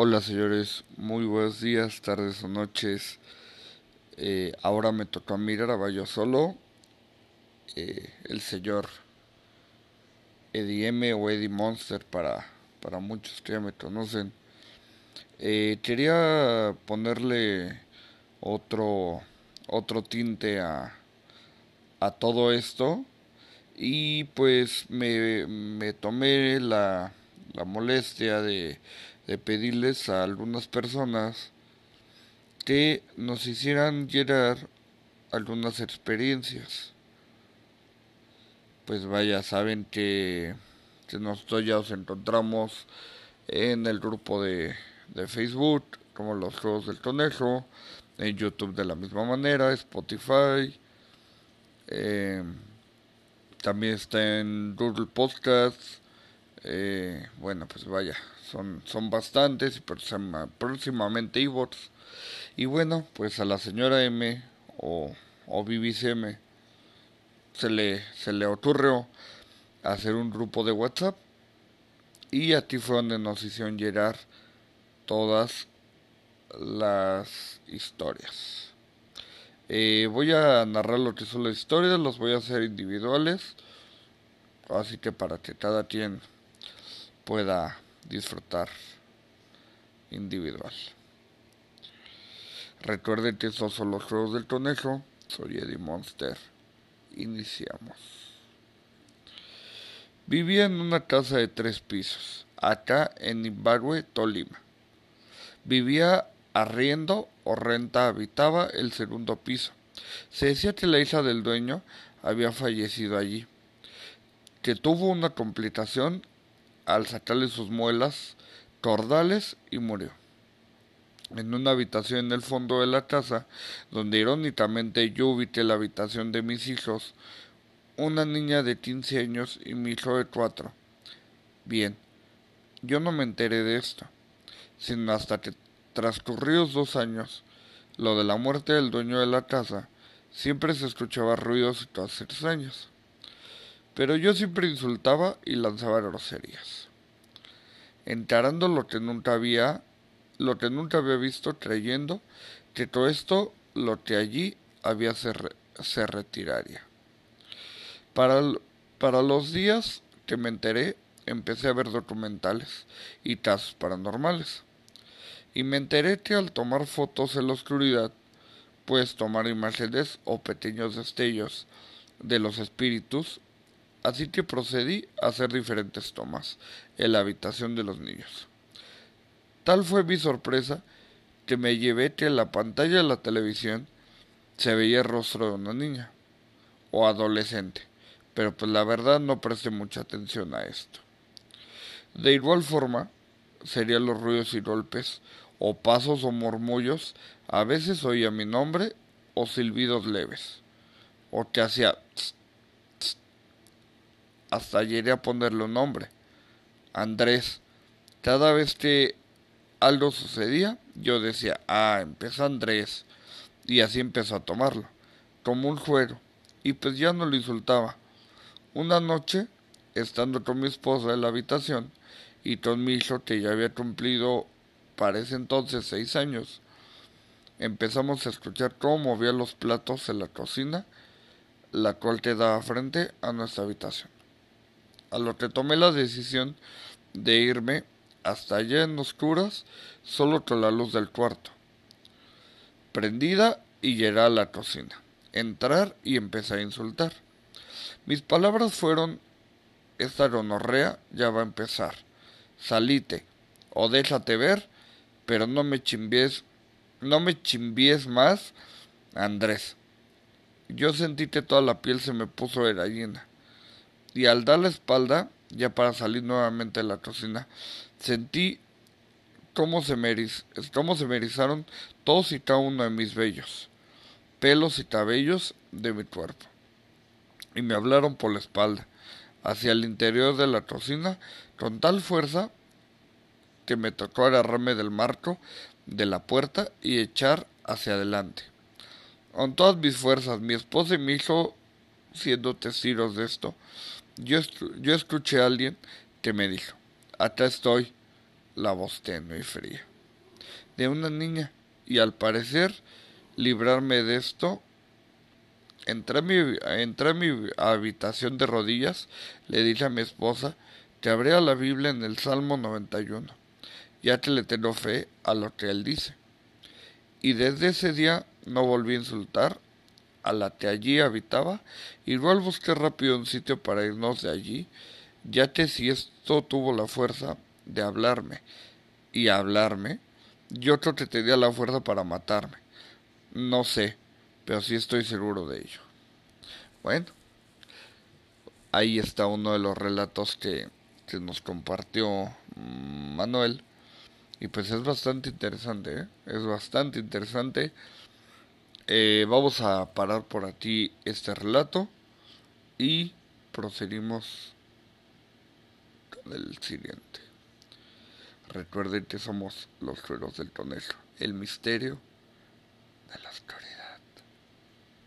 Hola señores, muy buenos días, tardes o noches. Eh, ahora me tocó a mí grabar yo solo. Eh, el señor Eddie M o Eddie Monster para, para muchos que ya me conocen. Eh, quería ponerle otro, otro tinte a, a todo esto y pues me, me tomé la, la molestia de de pedirles a algunas personas que nos hicieran llegar algunas experiencias. Pues vaya, saben que, que nosotros ya nos encontramos en el grupo de, de Facebook, como los juegos del conejo, en YouTube de la misma manera, Spotify, eh, también está en Google Podcasts, eh, bueno, pues vaya, son, son bastantes próximamente iBots. Y bueno, pues a la señora M o, o BBCM se le, se le ocurrió hacer un grupo de WhatsApp y aquí fue donde nos hicieron llegar todas las historias. Eh, voy a narrar lo que son las historias, los voy a hacer individuales, así que para que cada quien pueda disfrutar individual. Recuerden que estos son los juegos del conejo. Soy Eddie Monster. Iniciamos. Vivía en una casa de tres pisos, acá en Imbagüe, Tolima. Vivía arriendo o renta habitaba el segundo piso. Se decía que la hija del dueño había fallecido allí, que tuvo una complicación al sacarle sus muelas, cordales y murió. En una habitación en el fondo de la casa, donde irónicamente yo ubicé la habitación de mis hijos, una niña de 15 años y mi hijo de 4. Bien, yo no me enteré de esto, sino hasta que transcurridos dos años, lo de la muerte del dueño de la casa, siempre se escuchaba ruidos y todas extraños pero yo siempre insultaba y lanzaba groserías. Encarando lo que nunca había, lo que nunca había visto, creyendo que todo esto, lo que allí había se, se retiraría. Para, para los días que me enteré, empecé a ver documentales y casos paranormales. Y me enteré que al tomar fotos en la oscuridad, puedes tomar imágenes o pequeños destellos de los espíritus así que procedí a hacer diferentes tomas en la habitación de los niños. Tal fue mi sorpresa que me llevé que en la pantalla de la televisión se veía el rostro de una niña o adolescente, pero pues la verdad no presté mucha atención a esto. De igual forma, serían los ruidos y golpes, o pasos o murmullos, a veces oía mi nombre o silbidos leves, o que hacía hasta llegué a ponerle un nombre. Andrés. Cada vez que algo sucedía, yo decía, ah, empezó Andrés. Y así empezó a tomarlo, como un juego. Y pues ya no lo insultaba. Una noche, estando con mi esposa en la habitación, y con mi hijo que ya había cumplido para ese entonces seis años, empezamos a escuchar cómo movía los platos en la cocina, la cual quedaba frente a nuestra habitación a lo que tomé la decisión de irme hasta allá en oscuras, solo con la luz del cuarto, prendida y llegar a la cocina, entrar y empezar a insultar. Mis palabras fueron, esta gonorrea ya va a empezar, salite, o déjate ver, pero no me chimbies, no me chimbies más, Andrés. Yo sentí que toda la piel se me puso de gallina y al dar la espalda, ya para salir nuevamente de la cocina, sentí cómo se, me cómo se erizaron todos y cada uno de mis vellos, pelos y cabellos de mi cuerpo. Y me hablaron por la espalda, hacia el interior de la cocina, con tal fuerza que me tocó agarrarme del marco de la puerta y echar hacia adelante. Con todas mis fuerzas, mi esposa y mi hijo siendo testigos de esto, yo, yo escuché a alguien que me dijo, acá estoy, la voz tenue y fría de una niña y al parecer librarme de esto entré a mi, entré mi habitación de rodillas, le dije a mi esposa que abría la Biblia en el Salmo 91, ya que le tengo fe a lo que él dice. Y desde ese día no volví a insultar a la que allí habitaba, igual busqué rápido un sitio para irnos de allí, ya que si esto tuvo la fuerza de hablarme y hablarme, yo creo que tenía la fuerza para matarme. No sé, pero sí estoy seguro de ello. Bueno, ahí está uno de los relatos que, que nos compartió Manuel. Y pues es bastante interesante, ¿eh? es bastante interesante. Eh, vamos a parar por aquí este relato y procedimos con el siguiente. Recuerden que somos los suelos del tonel, el misterio de las Coreas.